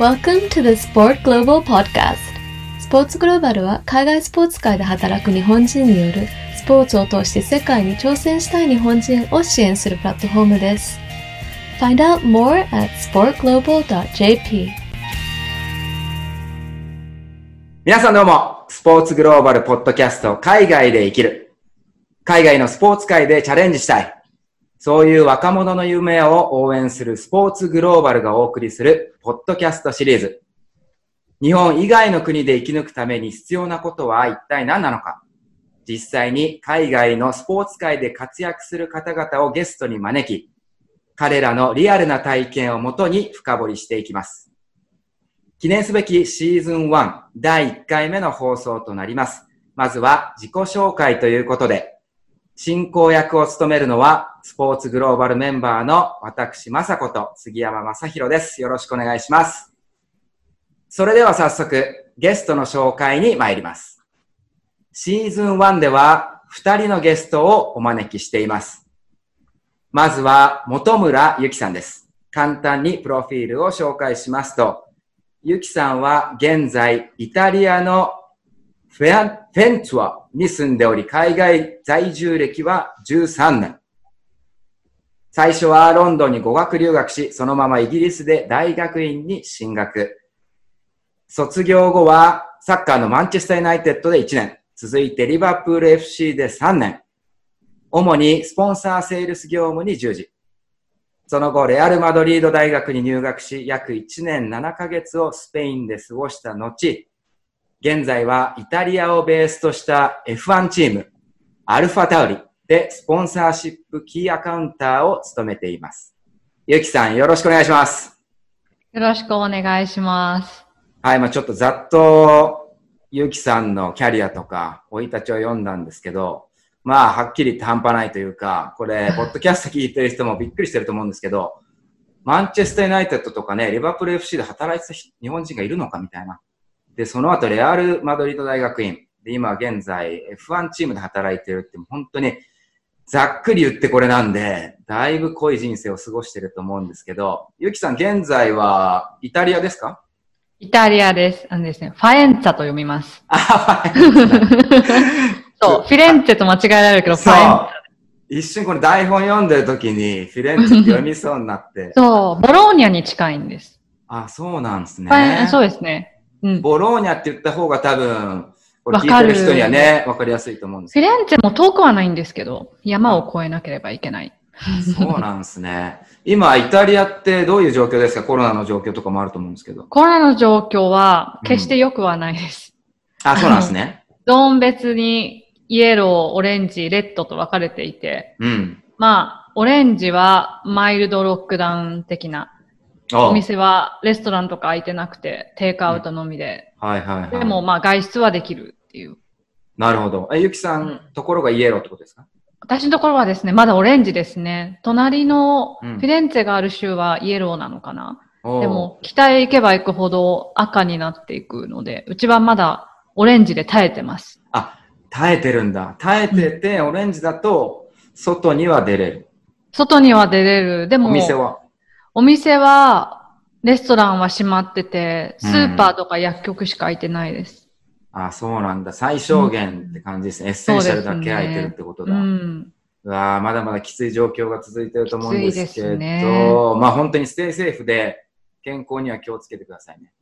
Welcome to the Sport Global Podcast. スポーツグローバルは海外スポーツ界で働く日本人によるスポーツを通して世界に挑戦したい日本人を支援するプラットフォームです。Find out more at sportglobal.jp. 皆さんどうも、スポーツグローバルポッドキャスト海外で生きる。海外のスポーツ界でチャレンジしたい。そういう若者の夢を応援するスポーツグローバルがお送りするポッドキャストシリーズ。日本以外の国で生き抜くために必要なことは一体何なのか？実際に海外のスポーツ界で活躍する方々をゲストに招き、彼らのリアルな体験をもとに深掘りしていきます。記念すべきシーズン1第1回目の放送となります。まずは自己紹介ということで、進行役を務めるのは、スポーツグローバルメンバーの私、まさこと杉山正宏です。よろしくお願いします。それでは早速、ゲストの紹介に参ります。シーズン1では、2人のゲストをお招きしています。まずは、本村ゆきさんです。簡単にプロフィールを紹介しますと、ゆきさんは現在、イタリアのフェンツァに住んでおり、海外在住歴は13年。最初はロンドンに語学留学し、そのままイギリスで大学院に進学。卒業後はサッカーのマンチェスターユナイテッドで1年。続いてリバプール FC で3年。主にスポンサーセールス業務に従事。その後、レアル・マドリード大学に入学し、約1年7ヶ月をスペインで過ごした後、現在はイタリアをベースとした F1 チーム、アルファタウリでスポンサーシップキーアカウンターを務めています。ゆきさん、よろしくお願いします。よろしくお願いします。はい、まあちょっとざっと、ゆきさんのキャリアとか、生い立ちを読んだんですけど、まあ、はっきり言って半端ないというか、これ、ポッドキャスト聞いてる人もびっくりしてると思うんですけど、マンチェスターユナイテッドとかね、リバプール FC で働いてた日本人がいるのかみたいな。で、その後、レアル・マドリード大学院。で、今現在、F1 チームで働いてるって、本当に、ざっくり言ってこれなんで、だいぶ濃い人生を過ごしてると思うんですけど、ゆきさん、現在は、イタリアですか？イタリアです。あのですね、ファエンツァと読みます。あ、はい。そう、フィレンツェと間違えられるけど、ファエンツァ。一瞬この台本読んでる時に、フィレンツェって読みそうになって。そう、ボローニャに近いんです。あ、そうなんですねフ。ァエンそうですね。うん。フボローニャって言った方が多分、わかるてる人にはね、わかりやすいと思うんですけィレンツェも遠くはないんですけど、山を越えなければいけない。ど。そうなんですね。今、イタリアってどういう状況ですか？コロナの状況とかもあると思うんですけど。コロナの状況は決して良くはないです。あ、そうなんですね。ゾーン別にイエロー、オレンジ、レッドと分かれていて、うん。まあ、オレンジはマイルドロックダウン的なおお店はレストランとか開いてなくて、テイクアウトのみで、はいはいはい。でも、まあ外出はできるっていう。なるほど。え、ゆきさん、ところがイエローってことですか？私のところはですね、まだオレンジですね。隣のうんフィレンツェがある州はイエローなのかな。おーでも、北へ行けば行くほど赤になっていくので、うちはまだオレンジで耐えてます。あ、耐えてるんだ。耐えてて、オレンジだと、外には出れる。外には出れる。でも、お店は？お店は、レストランは閉まってて、うんスーパーとか薬局しか開いてないです。あ、そうなんだ。最小限って感じですね。 essential だけ開いてるってことだ。ん。うわーまだまだきつい状況が続いてると思うんですけど、ねまあ本当に stay safe で健康には気をつけてくださいね。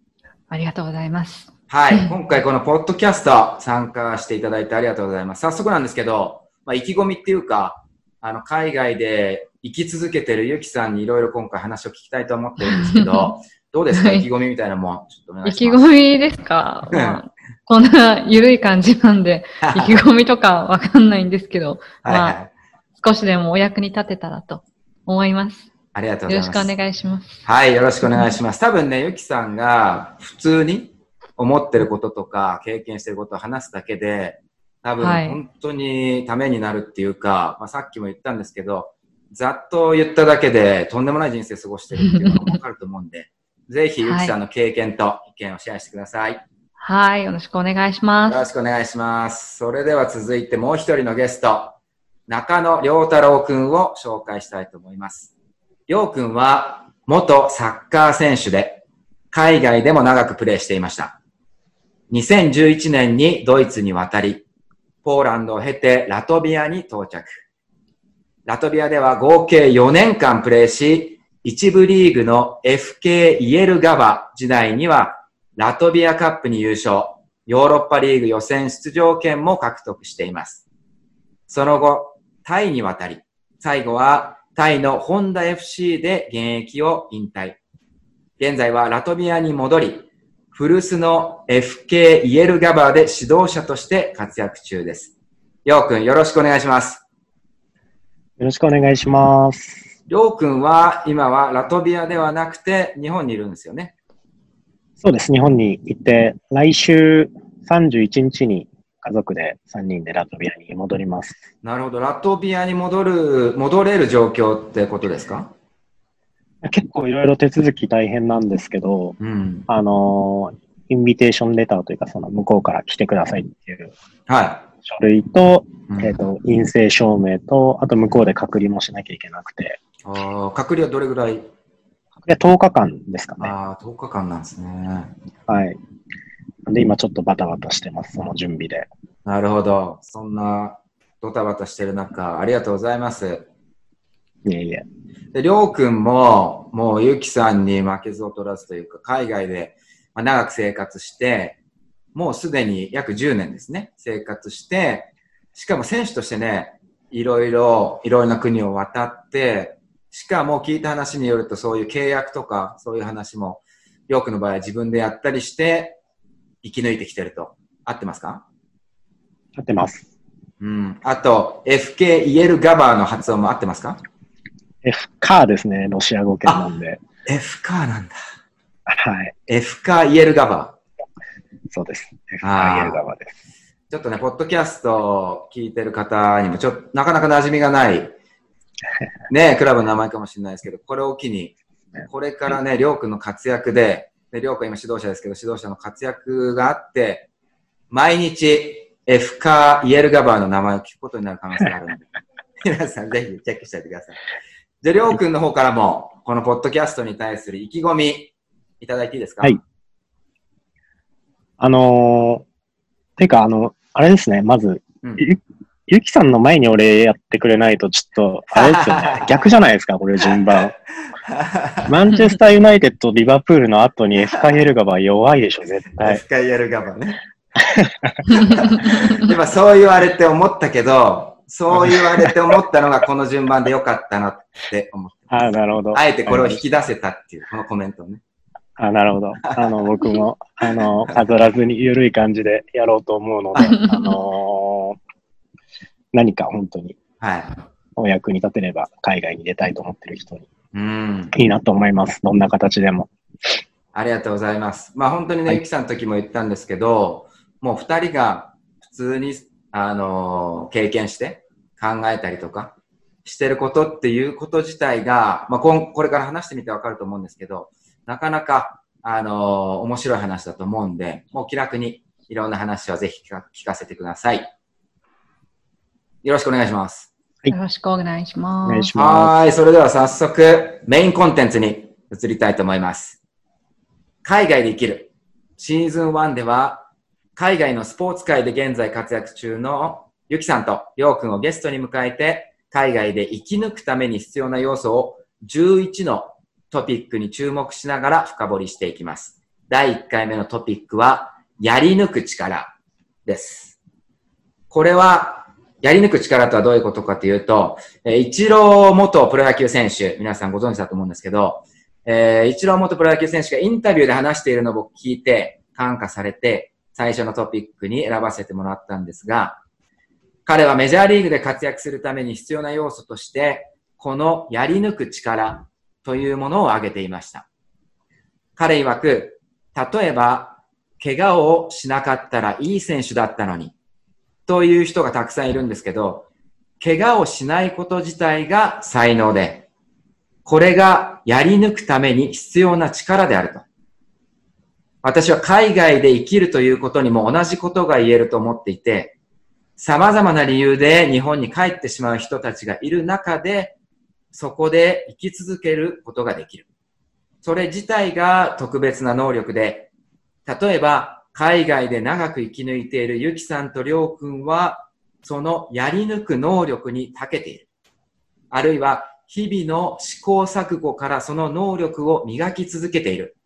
ありがとうございます。はい。うん今回このポッドキャスト参加していただいてありがとうございます。早速なんですけど、まあ意気込みっていうか、あの、海外で生き続けてるゆきさんにいろいろ今回話を聞きたいと思ってるんですけど、どうですか？はい意気込みみたいなのもちょっとお願意気いします。込みですか、うんまあ、こんな緩い感じなんで、意気込みとかわかんないんですけど、はいはまい。少しでもお役に立てたらと思います。ありがとうございます。よろしくお願いします。はい、よろしくお願いします。多分ね、ゆきさんが普通に思ってることとか経験してることを話すだけで、多分はい本当にためになるっていうか、まあ、さっきも言ったんですけど、ざっと言っただけでとんでもない人生過ごしてるっていうのがわかると思うんで、ぜひゆきさんの経験と意見をシェアしてください。はい、よろしくお願いしまよろす。しくお願いします。それでは続いてもう一人のゲスト、中野良太郎くんを紹介したいと思います。良くんは元サッカー選手で、海外でも長くプレーしていました。2011年にドイツに渡り、ポーランドを経てラトビアに到着。ラトビアでは合計4年間プレーし、一部リーグの FK イエルガバ時代にはラトビアカップに優勝、ヨーロッパリーグ予選出場権も獲得しています。その後、タイに渡り、最後はタイのホンダ FC で現役を引退。現在はラトビアに戻り、古巣の FK イエルガバーで指導者として活躍中です。りょうくんよろしくお願いします。よろしくお願いします。りょうくんは今はラトビアではなくて日本にいるんですよね。そうです。日本に行って、来週31日に家族で3人でラトビアに戻ります。なるほど。ラトビアに戻る、戻れる状況ってことですか？結構いろいろ手続き大変なんですけど、うん。あのーインビテーションレターというか、その向こうから来てくださいっていうは書類と、い。うんえっ、と、陰性証明と、あと向こうで隔離もしなきゃいけなくて、あー隔離はどれぐらい？で10日間ですかね。ああ、10日間なんですね。はい。で今ちょっとバタバタしてます、その準備で。なるほど。そんなドタバタしてる中、ありがとうございます。いえいえ。で、りょうくんも、もうゆきさんに負けず劣らずというか、海外でまあ長く生活して、もうすでに約10年ですね、生活して、しかも選手としてね、いろいろ、いろいろな国を渡って、しかも聞いた話によるとそういう契約とか、そういう話も、りょうくんの場合は自分でやったりして、生き抜いてきてると。合ってますか？合ってます。うん。あと、FK イエルガバーの発音も合ってますか？F カーですね、ロシア語圏なんで。?F カーなんだ。はい。F カーイエルガバー。そうです。F あーカーイエル側です。ちょっとね、ポッドキャストを聞いてる方にも、ちょっと、なかなか馴染みがない、ね、クラブの名前かもしれないですけど、これを機に、これからね、りょうくんの活躍で、で、りょうくん今指導者ですけど、指導者の活躍があって、毎日、F カーイエルガバーの名前を聞くことになる可能性があるので、皆さんぜひチェックしておいてください。じゃあ、りょうくんの方からも、このポッドキャストに対する意気込み、いただいていいですか？はい。あのー、てか、あの、あれですね、まず、うんゆゆきさんの前に俺やってくれないと、ちょっと、あれですよね、逆じゃないですか、これ順番。マンチェスターユナイテッド、リバプールの後にエフカイエルガバ弱いでしょ、絶対。F カーイエルガバーね。今そう言われて思ったけど、そう言われて思ったのがこの順番でよかったなって思って あなるほど。あえてこれを引き出せたっていう、このコメントをね。あなるほど。あの、僕も、あの、飾らずに緩い感じでやろうと思うので、あのー何か本当にはい。お役に立てれば海外に出たいと思ってる人にうん。いいなと思います。どんな形でも。ありがとうございます。まあ本当にね、はいゆきさんの時も言ったんですけど、もう二人が普通に、あのー経験して考えたりとかしてることっていうこと自体が、まあこんこれから話してみてわかると思うんですけど、なかなか、あのー面白い話だと思うんで、もう気楽にいろんな話をぜひ聞か聞かせてください。よろしくお願いします。よろしくお願いしおます。願いしまはーい。それでは早速、メインコンテンツに移りたいと思います。海外で生きる。シーズン1では、海外のスポーツ界で現在活躍中のゆきさんとりょうくんをゲストに迎えて、海外で生き抜くために必要な要素を11のトピックに注目しながら深掘りしていきます。第1回目のトピックは、やり抜く力です。これは、やり抜く力とはどういうことかというと、えー、一郎元プロ野球選手、皆さんご存知だと思うんですけど、えー、一郎元プロ野球選手がインタビューで話しているのを僕聞いて、感化されて、最初のトピックに選ばせてもらったんですが、彼はメジャーリーグで活躍するために必要な要素として、このやり抜く力というものを挙げていました。彼曰く、例えば、怪我をしなかったらいい選手だったのに、という人がたくさんいるんですけど、怪我をしないこと自体が才能で、これがやり抜くために必要な力であると。私は海外で生きるということにも同じことが言えると思っていて、様々な理由で日本に帰ってしまう人たちがいる中で、そこで生き続けることができる。それ自体が特別な能力で、例えば、海外で長く生き抜いているゆきさんとりょうくんは、そのやり抜く能力に長けている。あるいは、日々の試行錯誤からその能力を磨き続けている。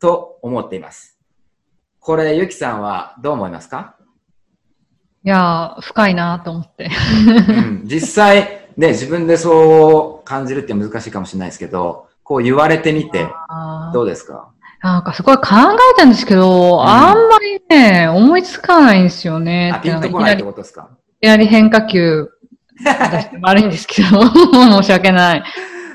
と思っています。これ、ゆきさんはどう思いますか？いやー、深いなと思って。うん実際、ね、自分でそう感じるって難しいかもしれないですけど、こう言われてみて、どうですか？なんかすごい考えたんですけど、んあんまりね、思いつかないんですよね。あ、ピンとこないってことですか？いきなり変化球出して悪いんですけど、申し訳ない。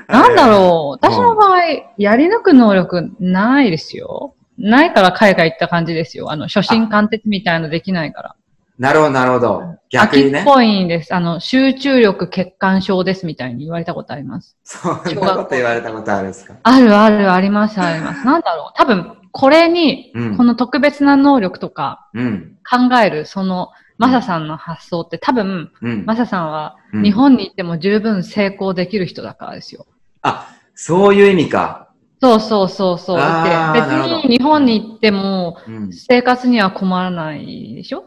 なんだろう、私の場合、やり抜く能力ないですよ。ないから海外行った感じですよ。あの、初心貫徹みたいのできないから。なるほど、なるほど。逆にね秋っ。ぽいんです。あの、集中力欠陥症ですみたいに言われたことあります。そんなこと言われたことあるんですか？あるあるありますあります。なんだろう。多分、これに、うんこの特別な能力とかうん。考える、その、マサさんの発想って多分、うん。マサさんはうん日本に行っても十分成功できる人だからですよ。あ、そういう意味か。そうそうそうそう。別に日本に行ってもうん。生活には困らないでしょ？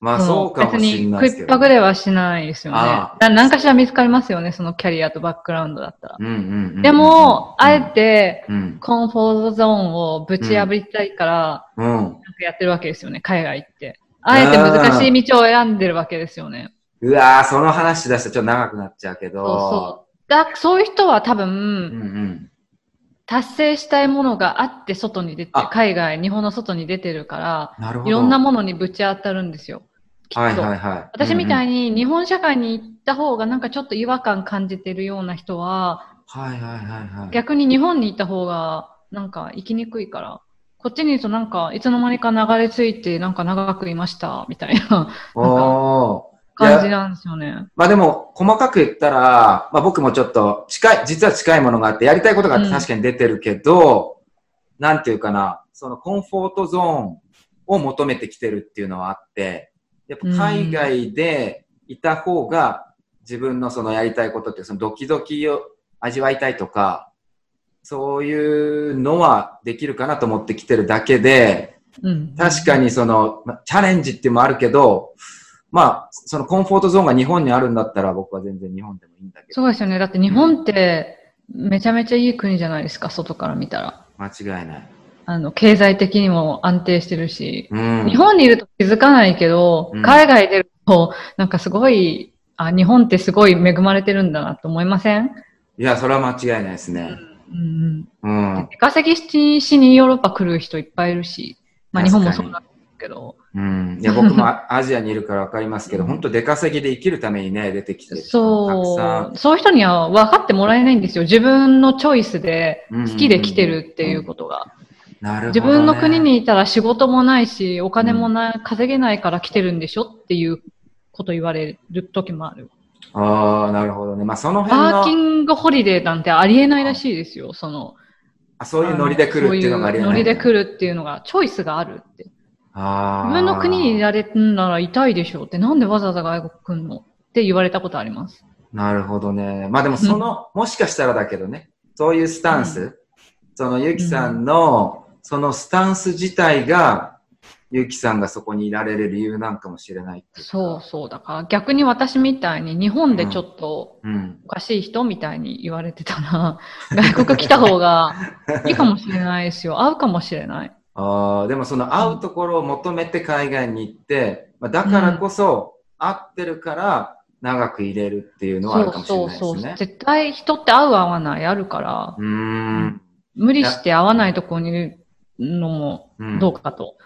まあ、のそうかもしれないですけど。別に食いっぱぐれはしないですよね。あな何かしら見つかりますよね、そのキャリアとバックグラウンドだったら。うんうんうんうん。でも、あえて、うん。コンフォートゾーンをぶち破りたいから、うん。やってるわけですよね、海外行って。あえて難しい道を選んでるわけですよね。うわーその話出したらちょっと長くなっちゃうけど。そうそう。だそういう人は多分、うんうん。達成したいものがあって外に出てあ、海外、日本の外に出てるから。いろんなものにぶち当たるんですよ。はいはいはい。私みたいに。に日本社会に行った方がなんかちょっと違和感感じてるような人は、はいはいはいはい。逆に日本に行った方がなんか生きにくいから、こっちにいるとなんかいつの間にか流れ着いてなんか長くいましたみたいな感じなんですよね。まあでも、細かく言ったら、まあ僕もちょっと近い、実は近いものがあって、やりたいことがあってうん確かに出てるけど、なんていうかな、そのコンフォートゾーンを求めてきてるっていうのはあって、やっぱ海外でいた方が自分のそのやりたいことってそのドキドキを味わいたいとか、そういうのはできるかなと思ってきてるだけで、うん。確かにその、まチャレンジっていうのもあるけど、まあ、そのコンフォートゾーンが日本にあるんだったら僕は全然日本でもいいんだけど、そうですよね。だって日本ってめちゃめちゃいい国じゃないですか、外から見たら。間違いない。あの、経済的にも安定してるし。うん。日本にいると気づかないけど、うん海外出ると、なんかすごい、あ、日本ってすごい恵まれてるんだなと思いません？いや、それは間違いないですね。うんうんうん。。出稼ぎしにヨーロッパ来る人いっぱいいるし、まあ日本もそうなんですけど、うん。いや、僕もアアジアにいるからわかりますけど、本当出稼ぎで生きるためにね、出てきてるそさう、そういう人には分かってもらえないんですよ。自分のチョイスでん。好きで来てるっていうことが。ね。自分の国にいたら仕事もないし、お金もない、稼げないから来てるんでしょ？っていうこと言われる時もある。ああ、なるほどね。まあ、その辺ワーキの、ングホリデーなんてありえないらしいですよ。その、あそういうノリで来るっていうのがありえない。ノリで来るっていうのが、チョイスがあるって。ああ。自分の国にいられるなら痛いでしょうって、なんでわざわざ外国来んの？って言われたことあります。なるほどね。まあでもその、もしかしたらだけどね、そういうスタンス、うそのゆきさんの、そのスタンス自体が、ゆきさんがそこにいられる理由なんかもしれないそうそう。だから逆に私みたいに日本でちょっとうん。おかしい人みたいに言われてたら、外国来た方がいいかもしれないですよ。合うかもしれない。ああ、でもその会うところを求めて海外に行って、まあ、だからこそ、会ってるから長く入れるっていうのはあるかもしれないですそうそうそう。ね。絶対人って合う合わないあるから、うーん。無理して合わないところにいるのもうんどうかと。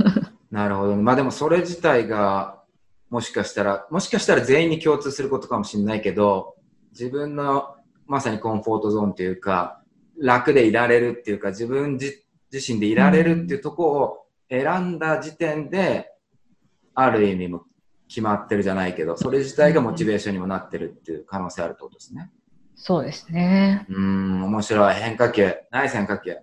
なるほどね。まあでもそれ自体が、もしかしたら、もしかしたら全員に共通することかもしれないけど、自分のまさにコンフォートゾーンというか、楽でいられるっていうか、自分自自身でいられるっていうところを選んだ時点で、ある意味も決まってるじゃないけど、それ自体がモチベーションにもなってるっていう可能性あるってことですね。そうですね。うーん、面白い。変化球。ナイス変化球。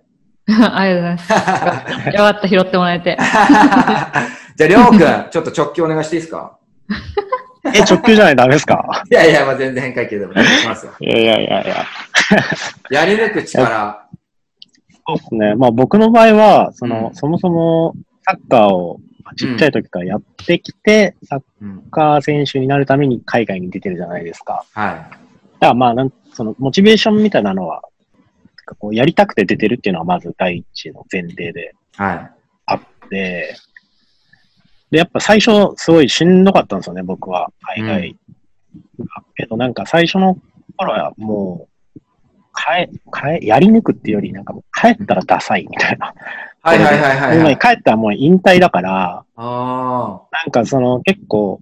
ありがとうございます。よかった、拾ってもらえて。じゃあ、りょうくん、ちょっと直球お願いしていいですか？え、直球じゃないとダメですか？いやいや、まあ、全然変化球でもお願いしますよ。いやいやいやいや。やり抜く力。そうですね。まあ僕の場合は、その、うんそもそもサッカーをまあちっちゃい時からやってきて、サッうん。カー選手になるために海外に出てるじゃないですか。はい。だからまあなん、そのモチベーションみたいなのは、かこうやりたくて出てるっていうのはまず第一の前提ではい。あって、で、やっぱ最初すごいしんどかったんですよね、僕は。海外。けどなんか最初の頃はもう、帰、帰、やり抜くっていうより、なんかもう帰ったらダサいみたいな。はいはいはいはい、はい。帰ったらもう引退だから、あなんかその結構、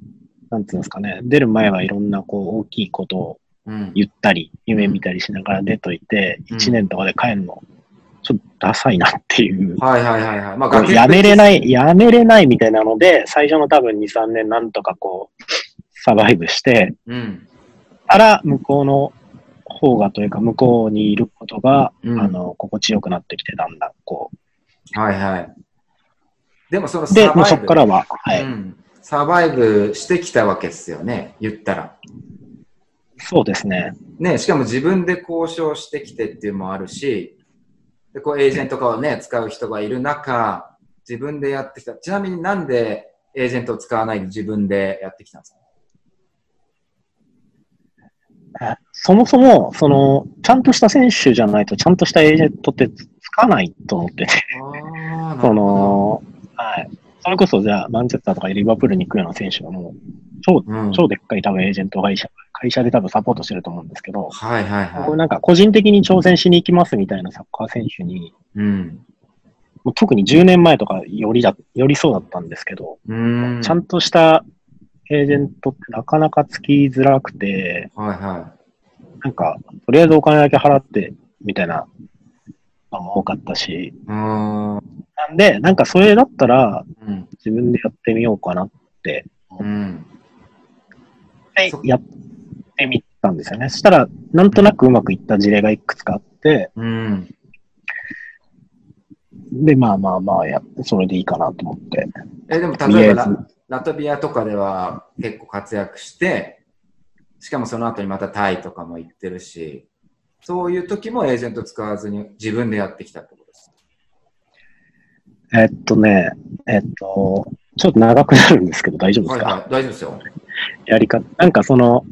なんていうんですかね、出る前はいろんなこう大きいことをあ。うん。言ったり、夢見たりしながら出といて、うん1年とかで帰るの、ちょっとダサいなっていう。はいはいはいはい。まあ、やめれない、やめれないみたいなので、最初の多分2、3年なんとかこう、サバイブして、うん。から向こうの方がというか、向こうにいることが、うんあの、心地よくなってきて、だんだんこはいはい。でもそのう。で、もうそこからは、はい、うん。サバイブしてきたわけですよね。言ったら。そうですね。ね、しかも自分で交渉してきてっていうのもあるし、で、こうエージェントとかをね、使う人がいる中、自分でやってきた。ちなみになんでエージェントを使わないで自分でやってきたんですか？そもそも、その、ちゃんとした選手じゃないと、ちゃんとしたエージェントってつかないと思ってて、その、はい。それこそ、じゃあ、マンチェスターとかリバプールに行くような選手はもう、超、うん、超でっかい多分エージェント会社、会社で多分サポートしてると思うんですけど、はいはいはい。なんか個人的に挑戦しに行きますみたいなサッカー選手に、うん。もう特に10年前とかよりだ、よりそうだったんですけど、うん。ちゃんとしたエージェントってなかなかつきづらくて、はいはなんか、とりあえずお金だけ払って、みたいなのも多かったし、い。うーん。なんで、なんかそれだったらうん。自分でやってみようかなってうん。そでやってみたんですよね。そしたら、なんとなくうまくいった事例がいくつかあって、うん。で、まあまあまあや、それでいいかなと思って。え、でも例えばラ、ラトビアとかでは結構活躍して、しかもその後にまたタイとかも行ってるし、そういう時もエージェント使わずに自分でやってきたってことです。えっとね、えっと、ちょっと長くなるんですけど大丈夫ですか、はいはい、大丈夫ですよ。やり方。なんかその、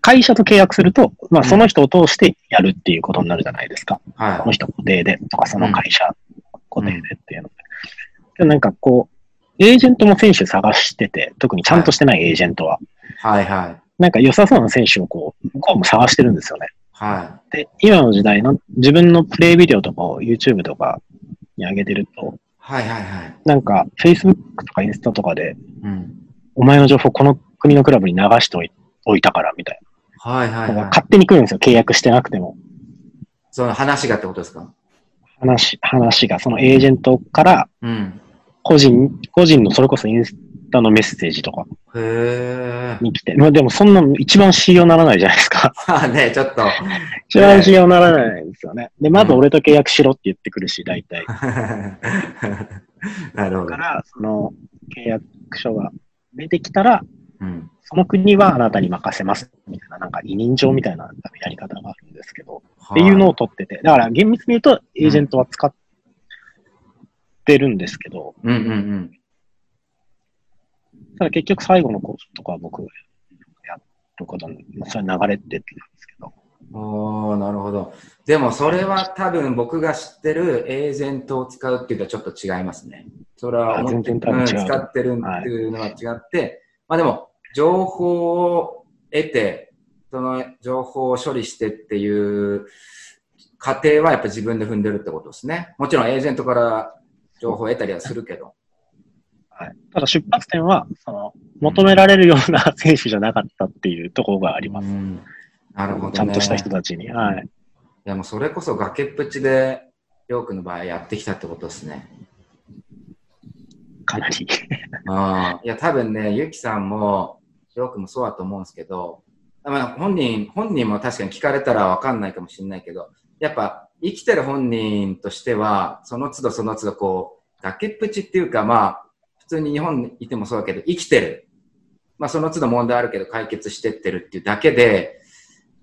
会社と契約すると、まあその人を通してやるっていうことになるじゃないですか。はいこの。人固定でとか、その会社固定でっていうので。でなんかこう、エージェントも選手探してて、特にちゃんとしてないエージェントは、はいはい。なんか良さそうな選手をこう、向こうも探してるんですよね。はで、今の時代の自分のプレイビデオとかを YouTube とかに上げてると、い。はいはいはい。なんか Facebook とかインスタとかで、うん。お前の情報この国のクラブに流しておいおいたからみたいな。はいはいはい。勝手に来るんですよ、契約してなくても。その話がってことですか？話、話が、そのエージェントからうん。個人、個人のそれこそインスタのメッセージとか。に来て、まあでもそんなの一番信用ならないじゃないですか。まあね、ちょっと。一番信用ならないんですよね。で、まず俺と契約しろって言ってくるし、大体。なるほどだか。ら、その契約書が出てきたら、うん。その国はあなたに任せます。みたいな、なんか委任状みたいなやり方があるんですけど、っていうのを取ってて、だから厳密に言うと、エージェントは使ってるんですけど、うんうんうん。ただ結局最後のコースとかは僕がやることに、まあ、それ流れてってなんですけど、なるほど。でもそれは多分僕が知ってるエージェントを使うっていうのはちょっと違いますね。それはあ思ってううん使ってるっていうのは違って、まあでも情報を得て、その情報を処理してっていう過程はやっぱ自分で踏んでるってことですね。もちろんエージェントから情報を得たりはするけど。はい、ただ出発点は、その、求められるような選手じゃなかったっていうところがあります。うんなるほど、ね。ちゃんとした人たちに。はい。いやもうそれこそ崖っぷちで、りょうくんの場合やってきたってことですね。かなり。ああ、いや、多分ね、ゆきさんも、りょうくんもそうだと思うんですけど、まあ、本人、本人も確かに聞かれたらわかんないかもしれないけど、やっぱ生きてる本人としては、その都度その都度こう、崖っぷちっていうか、まあ、普通に日本にいてもそうだけど、生きてる。まあ、その都度問題あるけど解決してってるっていうだけで、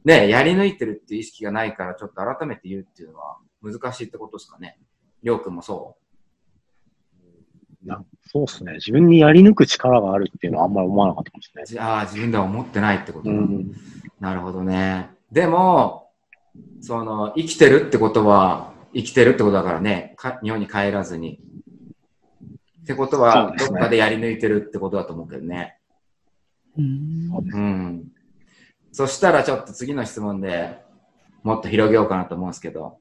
ね、やり抜いてるっていう意識がないから、ちょっと改めて言うっていうのは、難しいってことですかね。りょうくんもそなそうですね。自分にやり抜く力があるっていうのはあんまり思わなかったかもしれう。じゃあ、自分では思ってないってこと、ない。うん。なるほどね。でも、その、生きてるってことは、生きてるってことだからね、か日本に帰らずに。ってことそはどっかでやり抜いてるってことだと思うけどね。うんうん。そしたらちょっと次の質問でもっと広げようかなと思うんですけど。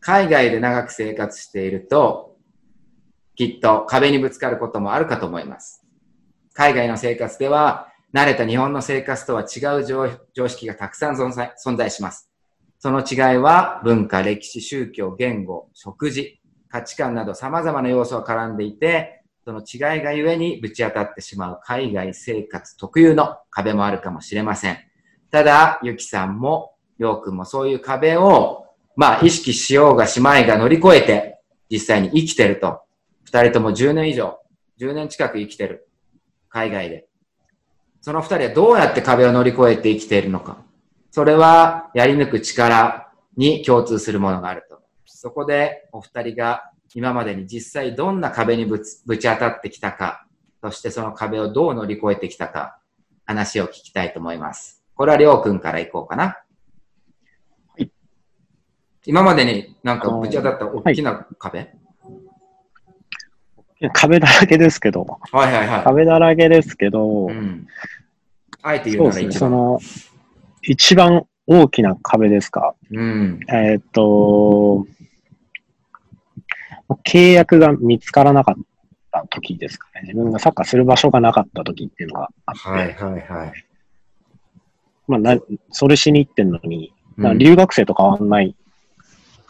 海外で長く生活していると、きっと壁にぶつかることもあるかと思います。海外の生活では、慣れた日本の生活とは違う常常識がたくさん存在存在します。その違いは文化、歴史、宗教、言語、食事、価値観など様々な要素が絡んでいて、その違いがゆえにぶち当たってしまう海外生活特有の壁もあるかもしれません。ただ、ゆきさんも、ようくんもそういう壁を、まあ、意識しようがしまいが乗り越えて、実際に生きてると。二人とも10年以上、10年近く生きてる。海外で。その二人はどうやって壁を乗り越えて生きているのか。それは、やり抜く力に共通するものがあると。そこで、お二人が今までに実際どんな壁にぶつぶち当たってきたか、そしてその壁をどう乗り越えてきたか、話を聞きたいと思います。これはりょうくんからいこうかな。はい。今までになんかぶち当たった大きな壁、壁だらけですけど、はい、はいはい壁だらけですけど、うん。あえて言そうなら一番。その、一番大きな壁ですか？うん。えーっと、契約が見つからなかった時ですかね。自分がサッカーする場所がなかった時っていうのがあって、はいはいはい。まあな、それしに行ってんのに、うん留学生と変わんない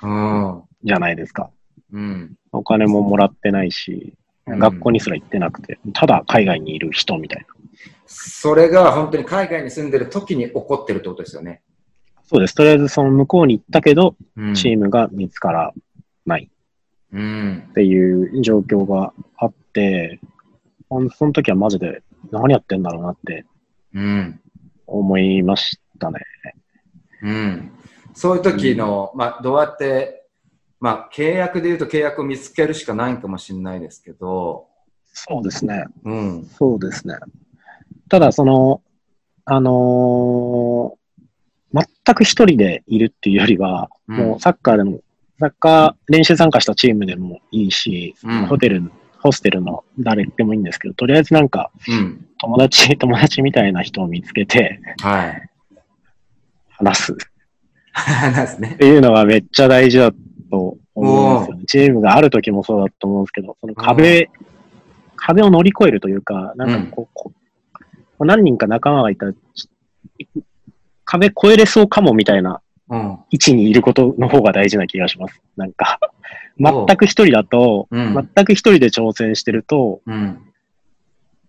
うん。じゃないですか。うん。お金ももらってないし、うん学校にすら行ってなくて、ただ海外にいる人みたいな。それが本当に海外に住んでる時に起こってるってことですよね。そうです。とりあえずその向こうに行ったけど、うん。チームが見つからないうんっ。ていう状況があって、ほんその時はマジで何やってんだろうなってうん。思いましたね。うん。そういう時の、まあ、どうやって、まあ、契約で言うと契約を見つけるしかないかもしれないですけど、そうですね。うん。そうですね。ただ、その、あのー全く一人でいるっていうよりは、うんもうサッカーでも、サッカー練習参加したチームでもいいし、うんホテル、ホステルの誰でもいいんですけど、とりあえずなんかうん。友達、友達みたいな人を見つけてはい。話すっなんですね。ていうのがめっちゃ大事だと思うんですよね。チームがある時もそうだと思うんですけど、その壁、壁を乗り越えるというか、なんかこう、こう何人か仲間がいたら、ち壁越えれそうかもみたいなうん。位置にいることの方が大事な気がします。なんか、全く一人だと、うん全く一人で挑戦してると、うん。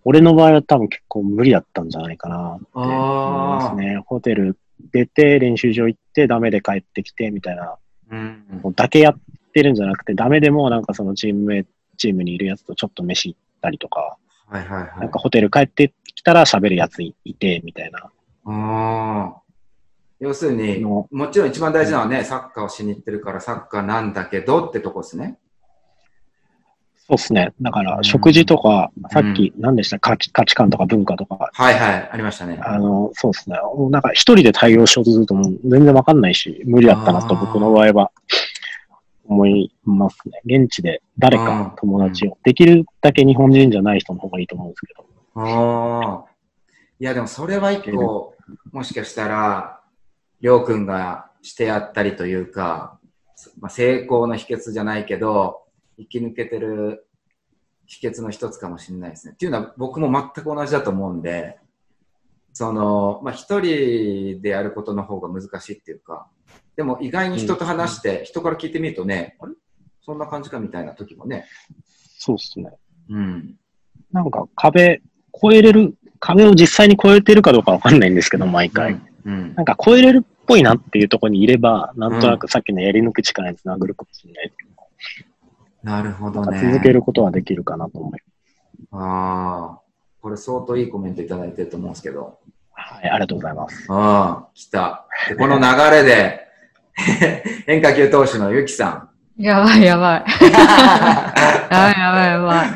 俺の場合は多分結構無理だったんじゃないかなって思いま。すね。ホテル出て、練習場行って、ダメで帰ってきて、みたいな、うん。だけやってるんじゃなくて、ダメでもなんかそのチームチームにいるやつとちょっと飯行ったりとか、はいはいはい。なんかホテル帰ってきたら喋るやついいて、みたいな。ああ。要するに、のもちろん一番大事なのはね、サッカーをしに行ってるからサッカーなんだけどってとこですね。そうですね。だかうんら、食事とか、さっき何でした？価値価値観とか文化とか、はいはい、ありましたね。あの、そうですね。なんか一人で対応しようとすると全然わかんないし、無理だったなと僕の場合は思いますね。現地で誰か友達を、できるだけ日本人じゃない人の方がいいと思うんですけど。ああ。いや、でもそれは一個、もしかしたら、りょうくんがしてやったりというか、まあ、成功の秘訣じゃないけど、生き抜けてる秘訣の一つかもしれないですね。っていうのは僕も全く同じだと思うんで、その、まあ、一人でやることの方が難しいっていうか、でも意外に人と話して、人から聞いてみるとね、あれ？そんな感じかみたいな時もね。そうですね。うん。なんか壁、越えれる、壁を実際に越えてるかどうかわかんないんですけど、毎回。うん。なんか超えれるっぽいなっていうところにいれば、なんとなくさっきのやり抜く力につながるかもしれないなるほどね。続けることはできるかなと思いああ、これ相当いいコメントいただいてると思うんですけど。はい、ありがとうございます。うん、来た。でこの流れで、変化球投手のゆきさやばいやばい。ん。やばいやばい やばい。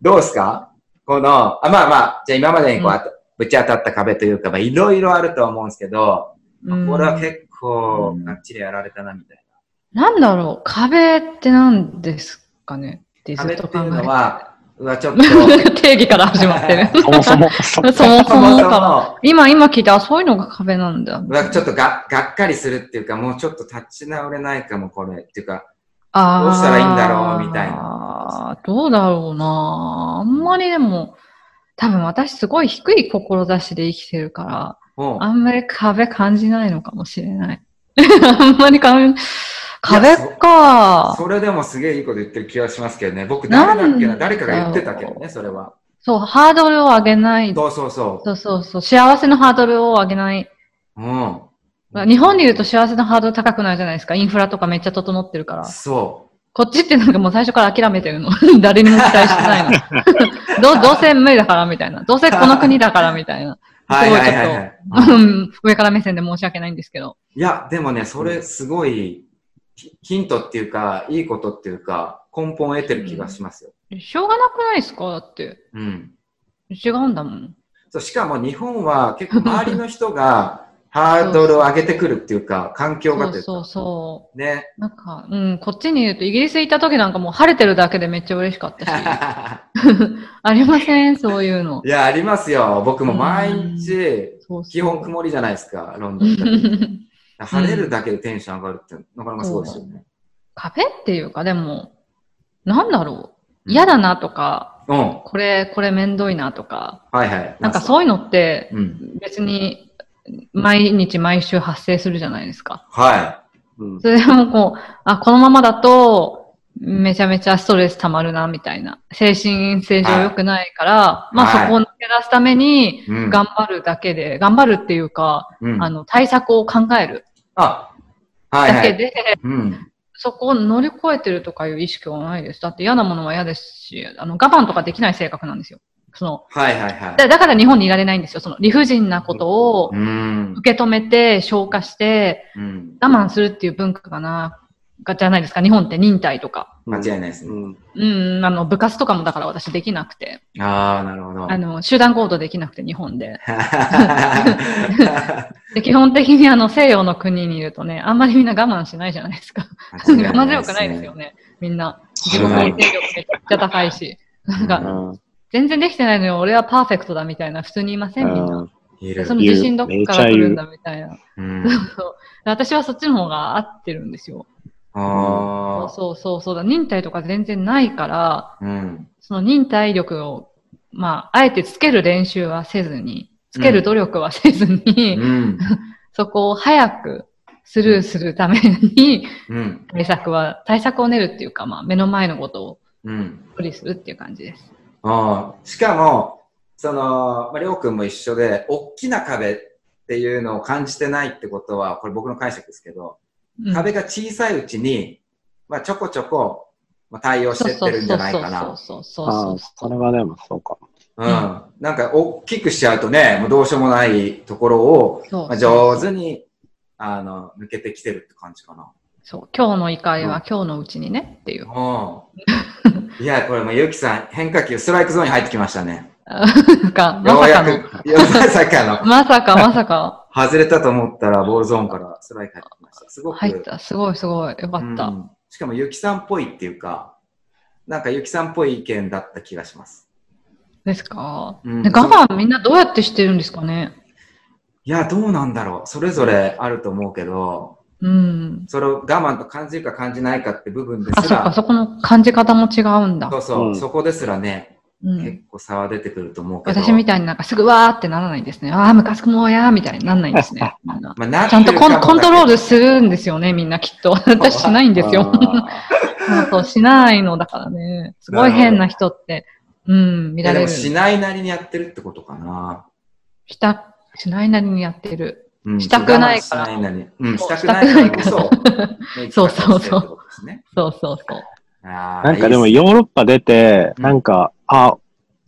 どうですか？この、あまあまあ、じゃあ今までにこう、あとぶち当たった壁というか、まあいろいろあるとは思うんですけど、うんこれは結構、がっちりやられたな、みたいなんだろう、壁って何ですかね？っていうのて。は、うわ、ちょっと、定義から始まってる。そもそも、そそもそもか今、今聞いて、あ、そういうのが壁なんだ。うわ、ちょっとががっかりするっていうか、もうちょっと立ち直れないかも、これ。っていうか、どうしたらいいんだろうみたいな。どうだろうなあんまりでも、多分私すごい低い志で生きてるから、あんまり壁感じないのかもしれない。あんまり感壁か。それでもすげえいいこと言ってる気がしますけどね。僕、誰だっけな誰かが言ってたけどね、それは。そう、ハードルを上げない。そうそうそそうそうそう。幸せのハードルを上げない。う。うん。日本で言うと幸せのハードル高くないじゃないですか。インフラとかめっちゃ整ってるから。そこっちってなんかもう最初から諦めてるの。誰にも期待してないの。どどうせ無理だからみたいな。どうせこの国だからみたいな。う。はいはいはい、はい。うん上から目線で申し訳ないんですけど。いや、でもね、それすごいヒヒントっていうか、いいことっていうか、根本を得てる気がしますよ。しょうがなくないですか？だって。うん。違うんだもん。そうしかも日本は結構周りの人がハードルを上げてくるっていうか、環境がというか。そうそうそう。ね。なんか、うん、こっちにいると、イギリス行った時なんかもう晴れてるだけでめっちゃ嬉しかったし。ありません？そういうのい。や、ありますよ。僕も毎日、基本曇りじゃないですか、ロンドン 晴れるだけでテンション上がるって、なかなかすごいですよね。壁っていうか、でも、なんだろう。嫌だなとか、うん。これ、これめんどいなとか、はいはい。なんかそういうのって、うん。別に、毎日毎週発生するじゃないですか。はうんそれでもこう、あ、このままだと、めちゃめちゃストレス溜まるな、みたいな。精神性上良くないから、まあはいそこを抜け出すために。頑張るだけで、頑張るっていうか、うん、あの、対策を考えるあ、はいはい。だけで、うん。そこを乗り越えてるとかいう意識はないです。だって嫌なものは嫌ですし、あの、我慢とかできない性格なんですよ。その、はいはいはい。だだから日本にいられないんですよ。その理不尽なことをうん。受け止めて、消化して、うん。我慢するっていう文化かな、がじゃないですか。日本って忍耐とか。間違いないですね。うんうん、あの、部活とかもだから私できなくて。ああ、なるほど。あの、集団行動できなくて、日本で。で基本的にあの、西洋の国にいるとね、あんまりみんな我慢しないじゃないですか。我慢強くないですよね。みんな。自分の定力めっちゃ高いし。なんか、うん全然できてないのに俺はパーフェクトだみたいな普通にいませんみんな。その自信どっから来るんだみたいな。私はそっちの方が合ってるんですよ。ああ。そうそうそうだ。忍耐とか全然ないから、うん。その忍耐力を、まあ、あえてつける練習はせずに、つける努力はせずに、うん。そこを早くスルーするために、うん。対策は、対策を練るっていうか、まあ、目の前のことをうん。処理するっていう感じです。ああ。しかも、その、まあ、りょうくんも一緒で、大きな壁っていうのを感じてないってことは、これ僕の解釈ですけど、うん壁が小さいうちに、まあ、ちょこちょこ、まあ、対応してってるんじゃないかな。そうそうそうあそうあ、それはでもそうかも。うん。なんか、大きくしちゃうとね、もうどうしようもないところを、まあ、上手に、あの、抜けてきてるって感じかな。そう。今日の怒りうんは今日のうちにねっていう。うん。いや、これもうゆきさん、変化球、ストライクゾーンに入ってきましたね。か、まさかの。く、いやまさかの、まさかまさか外れたと思ったら、ボールゾーンからストライク入ってきました。すごく。入った。すごいすごい。よかった。うんしかも、ゆきさんっぽいっていうか、なんかゆきさんっぽい意見だった気がします。ですか、うんで我慢みんなどうやってしてるんですかね？いや、どうなんだろう。それぞれあると思うけど、うん。それを我慢と感じるか感じないかって部分であ、すそっか、ら、そこの感じ方も違うんだそ。うそう、うんそこですらね、うん、結構差は出てくると思うけど。私みたいになんかすぐわーってならないんですね。ああ、ムカつくもうやーみたいになんないんですね。まあ、なちゃんとコンコントロールすするんですよね、みんなきっと。私しないんですよ。そ うそう、しないのだからね。すごい変な人って、うん、見られる。でもしないなりにやってるってことかな。した、しないなりにやってる。うんしたくないからないなり。うん、そうしたくないからこそ、そうそうそうそうそうそう。あーなんかでもヨーロッパ出て、うんなんか、あ、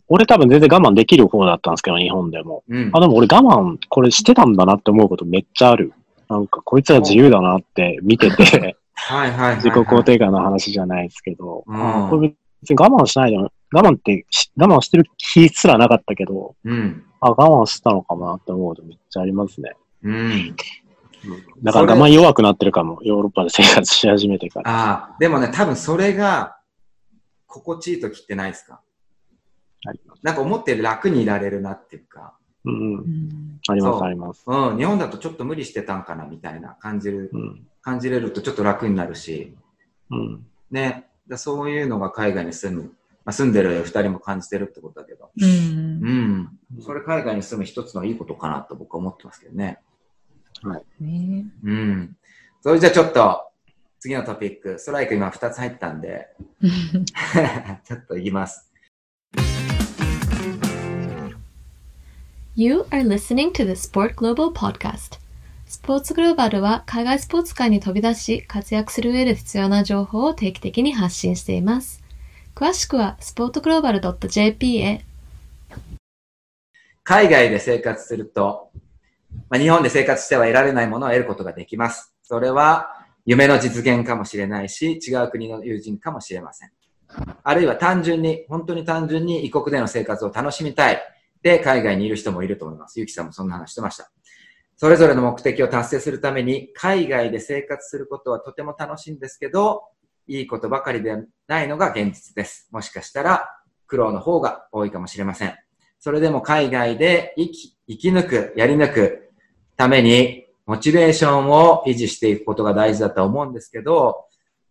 俺多分全然我慢できる方だったんですけど、日本でも。うんあ、。でも俺我慢、これしてたんだなって思うことめっちゃある。なんか、こいつは自由だなって見てて、はいはいはいはい。自己肯定感の話じゃないですけど、うんこれ別に我慢しないでも、我慢ってし、我慢してる気すらなかったけど、うん。あ、我慢したのかもなって思うとめっちゃありますね。うん。だから我慢弱くなってるかも、ヨーロッパで生活し始めてから。ああ、でもね、多分それが、心地いい時ってないですか？なんか思って楽にいられるなっていうか、うん。あります、あります。うん、日本だとちょっと無理してたんかなみたいな感じる、うん。感じれるとちょっと楽になるし、うん。ね、だそういうのが海外に住む、まあ、住んでる二人も感じてるってことだけど、うん。うん、それ海外に住む一つのいいことかなと僕は思ってますけどね。ね。うん。それじゃあちょっと、次のトピック、ストライク今二つ入ったんで、ちょっといきます。You are listening to the Sport Global Podcast. スポーツグローバルは海外スポーツ界に飛び出し活躍する上で必要な情報を定期的に発信しています。詳しくは sportglobal.jp へ。海外で生活すると、まあ、日本で生活しては得られないものを得ることができます。それは夢の実現かもしれないし、違う国の友人かもしれません。あるいは単純に、本当に単純に異国での生活を楽しみたい。で、海外にいる人もいると思います。ゆきさんもそんな話してました。それぞれの目的を達成するために、海外で生活することはとても楽しいんですけど、いいことばかりでないのが現実です。もしかしたら苦労の方が多いかもしれません。それでも海外で生き、生き抜く、やり抜くために、モチベーションを維持していくことが大事だと思うんですけど、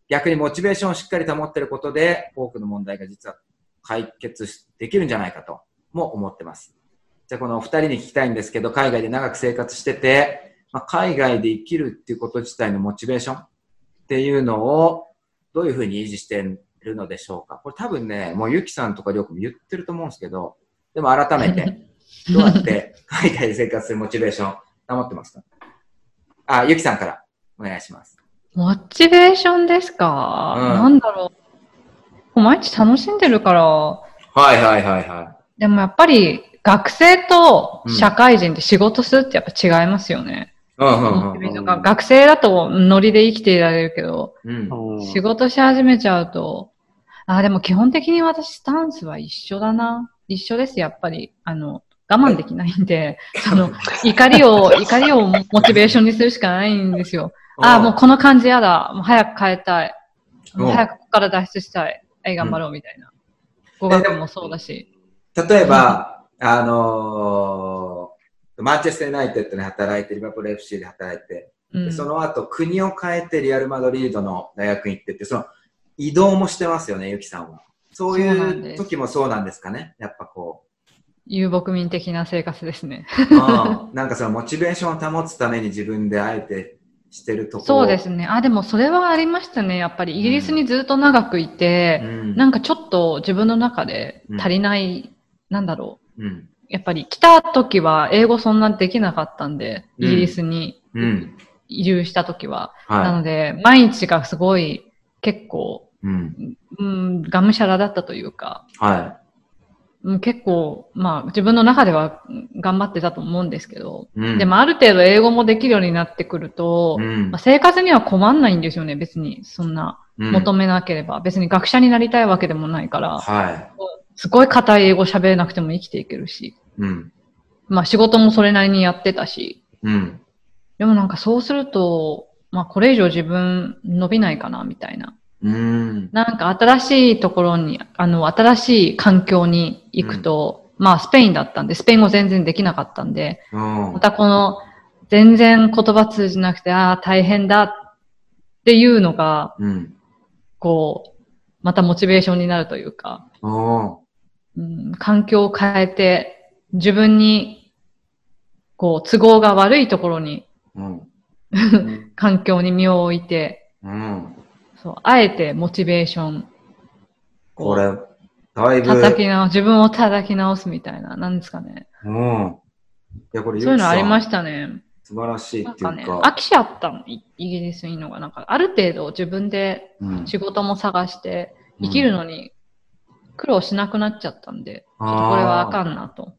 逆にモチベーションをしっかり保っていることで、多くの問題が実は解決できるんじゃないかとも思ってます。じゃあこのお二人に聞きたいんですけど、海外で長く生活してて、まあ、海外で生きるっていうこと自体のモチベーションっていうのをどういうふうに維持してるのでしょうか？これ多分ね、もうゆきさんとかりょうくんも言ってると思うんですけど、でも改めて、どうやって海外で生活するモチベーション保ってますか？あ、ゆきさんからお願いします。モチベーションですか、うんなんだろう。毎日楽しんでるから、はいはいはいはでもやっぱり学生と社会人って仕事するってやっぱ違いますよね。学生だとノリで生きていられるけど、うん。仕事し始めちゃうと、あ、でも基本的に私スタンスは一緒だな。一緒です、やっぱり。あの、我慢できないんで、その、怒りを、怒りをモチベーションにするしかないんですよ。あ、もうこの感じやだ。もう早く変えたい。早くここから脱出したい。はい、頑張ろうみたいな。語学もそうだし。例えば、あのーマンチェスターユナイテッドで働いて、リバプール FC で働いて、その後国を変えてリアルマドリードの大学に行ってって、その移動もしてますよね、ゆきさんは。そういう時もそうなんですかね、やっぱこ遊牧民的な生活ですね。う。うんなんかそのモチベーションを保つために自分であえてしてるところ。そうですね。あ、でもそれはありましたね。やっぱりイギリスにずっと長くいて、うん。なんかちょっと自分の中で足りない、なんだろう。うん。やっぱり来た時は英語そんなできなかったんで、イギリスにうん。移住した時は。なはので、毎日がすごい結構、い。うん。うん、がむしゃらだったというか、はうん結構、まあ自分の中ではうん頑張ってたと思うんですけど、い。うん。でもある程度英語もできるようになってくると、うんまあ、生活には困んないんですよね、別に。そんなうん求めなければ。別に学者になりたいわけでもないから、はすごい硬い英語喋れなくても生きていけるし。い。うん。まあ仕事もそれなりにやってたし。うん。でもなんかそうすると、まあこれ以上自分伸びないかな、みたいな。うん。なんか新しいところに、あの、新しい環境に行くと、まあスペインだったんで、スペイン語全然できなかったんで、うんまたこの、全然言葉通じなくて、ああ、大変だっていうのが、うん。こう、またモチベーションになるというか、うん、環境を変えて、自分に、こう、都合が悪いところに、うん。環境に身を置いて、うん。そう、あえてモチベーション、これ、だいぶ、叩き直、自分を叩き直すみたいな、なんですかね。うん。いや、これ、そういうのありまししたね。素晴らしいっていうか。なんかね、飽きちゃったの、イイギリスにいるのが。なんか、ある程度自分でうん仕事も探して、生きるのに、苦労しなくなっちゃったんで、ちょっとこれはあかんなと。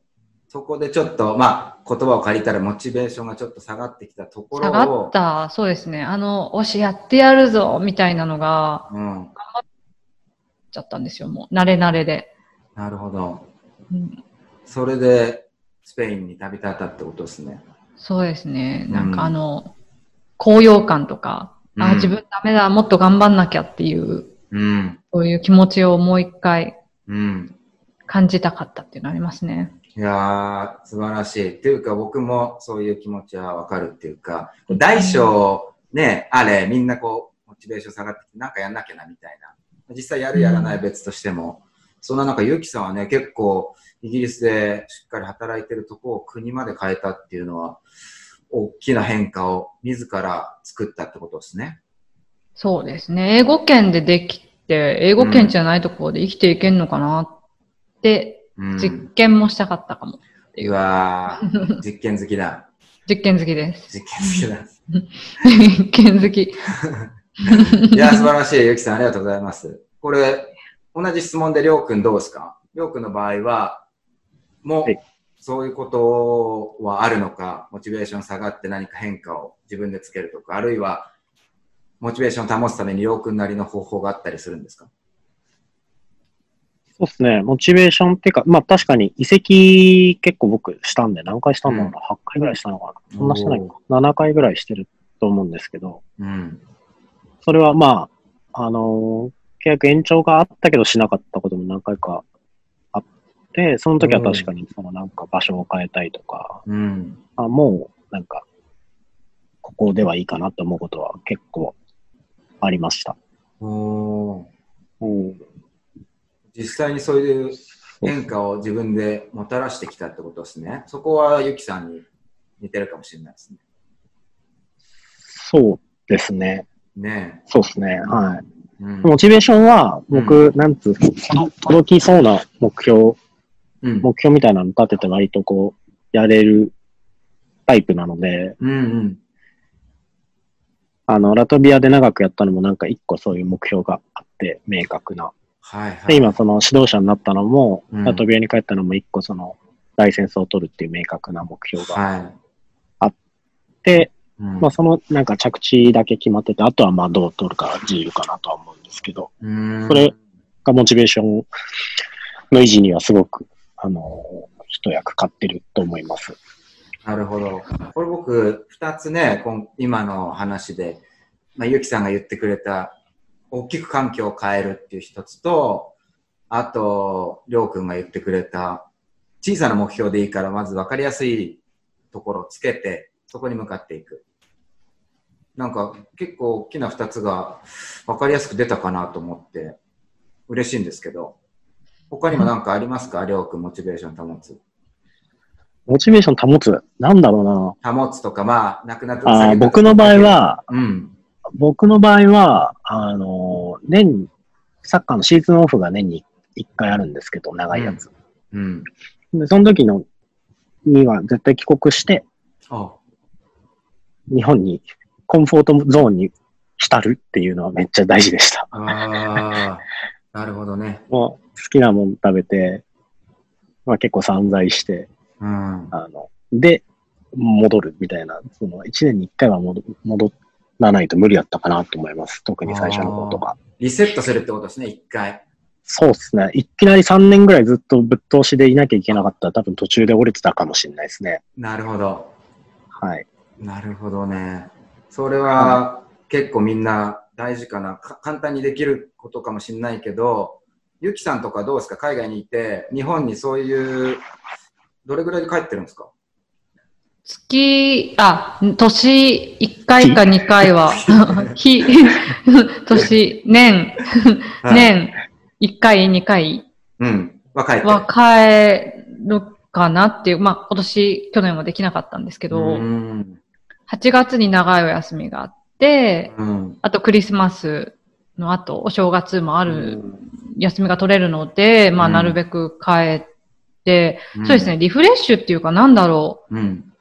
そこでちょっと、まあ、言葉を借りたらモチベーションがちょっと下がってきたところを。下がった、そうですね。あの、おし、やってやるぞみたいなのが、うん。ちゃったんですよ、もう。慣れ慣れで。なるほど。うんそれで、スペインに旅立ったってことですね。そうですね。うんなんかあの、高揚感とか、あ、うん自分ダメだ、もっと頑張んなきゃっていう、うん。そういう気持ちをもう一回うん。感じたかったっていうのありますね。いやー、素晴らしい。っていうか、僕もそういう気持ちはわかるっていうか、大小、ね、あれ、みんなこう、モチベーション下がってきて、なんかやんなきゃな、みたいな。実際やるやらない別としても、そんな中、ゆきさんはね、結構、イギリスでしっかり働いてるとこを国まで変えたっていうのは、大きな変化を自ら作ったってことですね。そうですね。英語圏でできて、英語圏じゃないところで生きていけんのかなって、うん。実験もしたかったかも。うわー、実験好きだ。実験好きです。実験好きだ。実験好き。いや、素晴らしい。ゆきさん、ありがとうございます。これ、同じ質問でりょうくんどうですか？りょうくんの場合は、もう、はいそういうことはあるのか、モチベーション下がって何か変化を自分でつけるとか、あるいは、モチベーションを保つためにりょうくんなりの方法があったりするんですか？そうですね。モチベーションっていうか、まあ確かに移籍結構僕したんで、何回したんだろうな、8回ぐらいしたのかな。そんなしてないか。7回ぐらいしてると思うんですけど、うん。それはまあ、あのー契約延長があったけどしなかったことも何回かあって、その時は確かにそのなんか場所を変えたいとか、うん。あもうなんか、ここではいいかなと思うことは結構ありました。実際にそういう変化を自分でもたらしてきたってことですね。そこはゆきさんに似てるかもしれないですね。そうですね。ねそうですね。はい。え。うん。モチベーションは、僕、なんつう、届きそうな目標、うん。目標みたいなの立てて割とこう、やれるタイプなので、うんうん。あの、ラトビアで長くやったのもなんか一個そういう目標があって、明確な。はいはい。で、今その指導者になったのも、うんラトビアに帰ったのも一個その、ライセンスを取るっていう明確な目標があっはい。て、うんまあそのなんか着地だけ決まってて、あとはまあどう取るかは自由かなとは思うんですけど、うんそれがモチベーションの維持にはすごく、あの、一役買ってると思います。なるほど。これ僕、二つね、今の話で、まあ、ゆきさんが言ってくれた、大きく環境を変えるっていう一つと、あと、りょうくんが言ってくれた、小さな目標でいいから、まず分かりやすいところをつけて、そこに向かっていく。なんか、結構大きな二つが分かりやすく出たかなと思って、嬉しいんですけど、他にも何かありますか？りょうくん、モチベーション保つ。モチベーション保つ。なんだろうな。保つとか、まあ、なくなったあー僕の場合、は、うん。僕の場合は、あの、年に、サッカーのシーズンオフが年に1回あるんですけど、長いやつ。うん。で、その時の、には絶対帰国して、あ日本に、コンフォートゾーンに浸るっていうのはめっちゃ大事でした。あー、なるほどね。もう、好きなもん食べて、まあ結構散財して、うん。あの、で、戻るみたいな、その、1年に1回は戻戻らないと無理だったかなと思います。特に最初の方とか。リセットするってことですね、一回。そうですね。いきなり3年ぐらいずっとぶっ通しでいなきゃいけなかったら多分途中で折れてたかもしれないですね。なるほど。はい。なるほどね。それは、結構みんな大事かなか。簡単にできることかもしれないけど、ゆきさんとかどうですか？海外にいて、日本にそういう、どれぐらいで帰ってるんですか？月、あ、年1回か2回は、日、年、年、年。1回、2回。うん。は帰。は帰るかなっていう、まあ今年、去年はできなかったんですけど、うん。8月に長いお休みがあって、うん。あとクリスマスの後、お正月もあある休みが取れるので、まあうん。なるべく帰って、そうですね、。リフレッシュっていうかなんだろう。うん。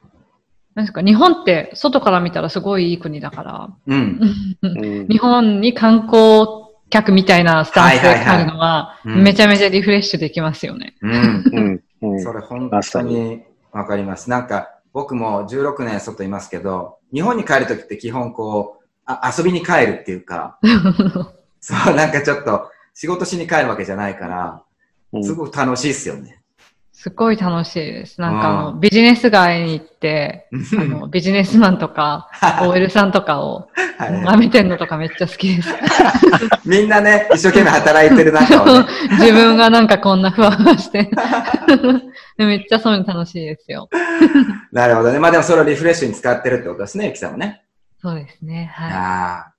なんですか、日本って外から見たらすごいいい国だから、うん。うん日本に観光客みたいなスタンスであるのは、うんめちゃめちゃリフレッシュできますよね。うん。うん。うん。それ本当にわかります。なんか、僕も16年外いますけど、日本に帰るときって基本こう、あ遊びに帰るっていうか、そう、なんかちょっと仕事しに帰るわけじゃないから、うんすごく楽しいっすよね。すごい楽しいです。なんかあの、うんビジネス街に行って、あの、ビジネスマンとか、OL さんとかをはい舐めてんのとかめっちゃ好きです。みんなね、一生懸命働いてる中をね。自分がなんかこんなふわふわして。で めっちゃそういうの楽しいですよ。なるほどね。まあでもそれをリフレッシュに使ってるってことですね、ゆきさんもね。そうですね。はい。ああ、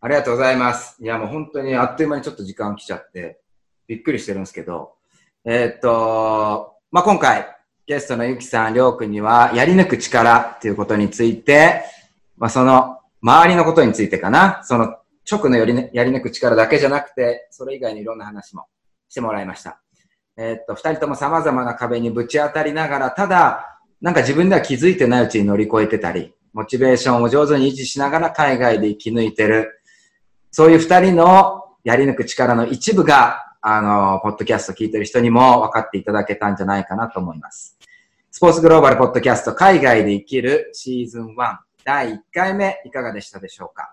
ありがとうございます。いや、もう本当にあっという間にちょっと時間来ちゃって、びっくりしてるんですけど、えーっと、まあ、今回、ゲストのゆきさん、りょうくんには、やり抜く力っていうことについて、まあ、その、周りのことについてかな、その、直のやり,、ね、やり抜く力だけじゃなくて、それ以外にいろんな話もしてもらいました。えーっと、二人とも様々な壁にぶち当たりながら、ただ、なんか自分では気づいてないうちに乗り越えてたり、モチベーションを上手に維持しながら海外で生き抜いてる、そういう二人のやり抜く力の一部が、あの、ポッドキャスト聞いてる人にも分かっていただけたんじゃないかなと思います。スポーツグローバルポッドキャスト海外で生きるシーズン1第1回目いかがでしたでしょうか？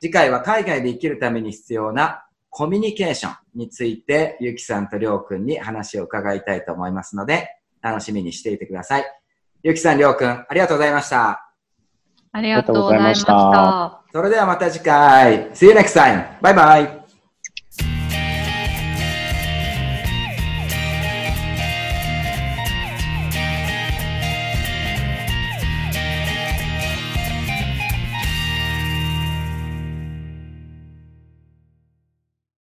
次回は海外で生きるために必要なコミュニケーションについてゆきさんとりょうくんに話を伺いたいと思いますので楽しみにしていてください。ゆきさん、りょうくん、ありがとうございました。ありがとうございました。それではまた次回。See you next time. バイバイ。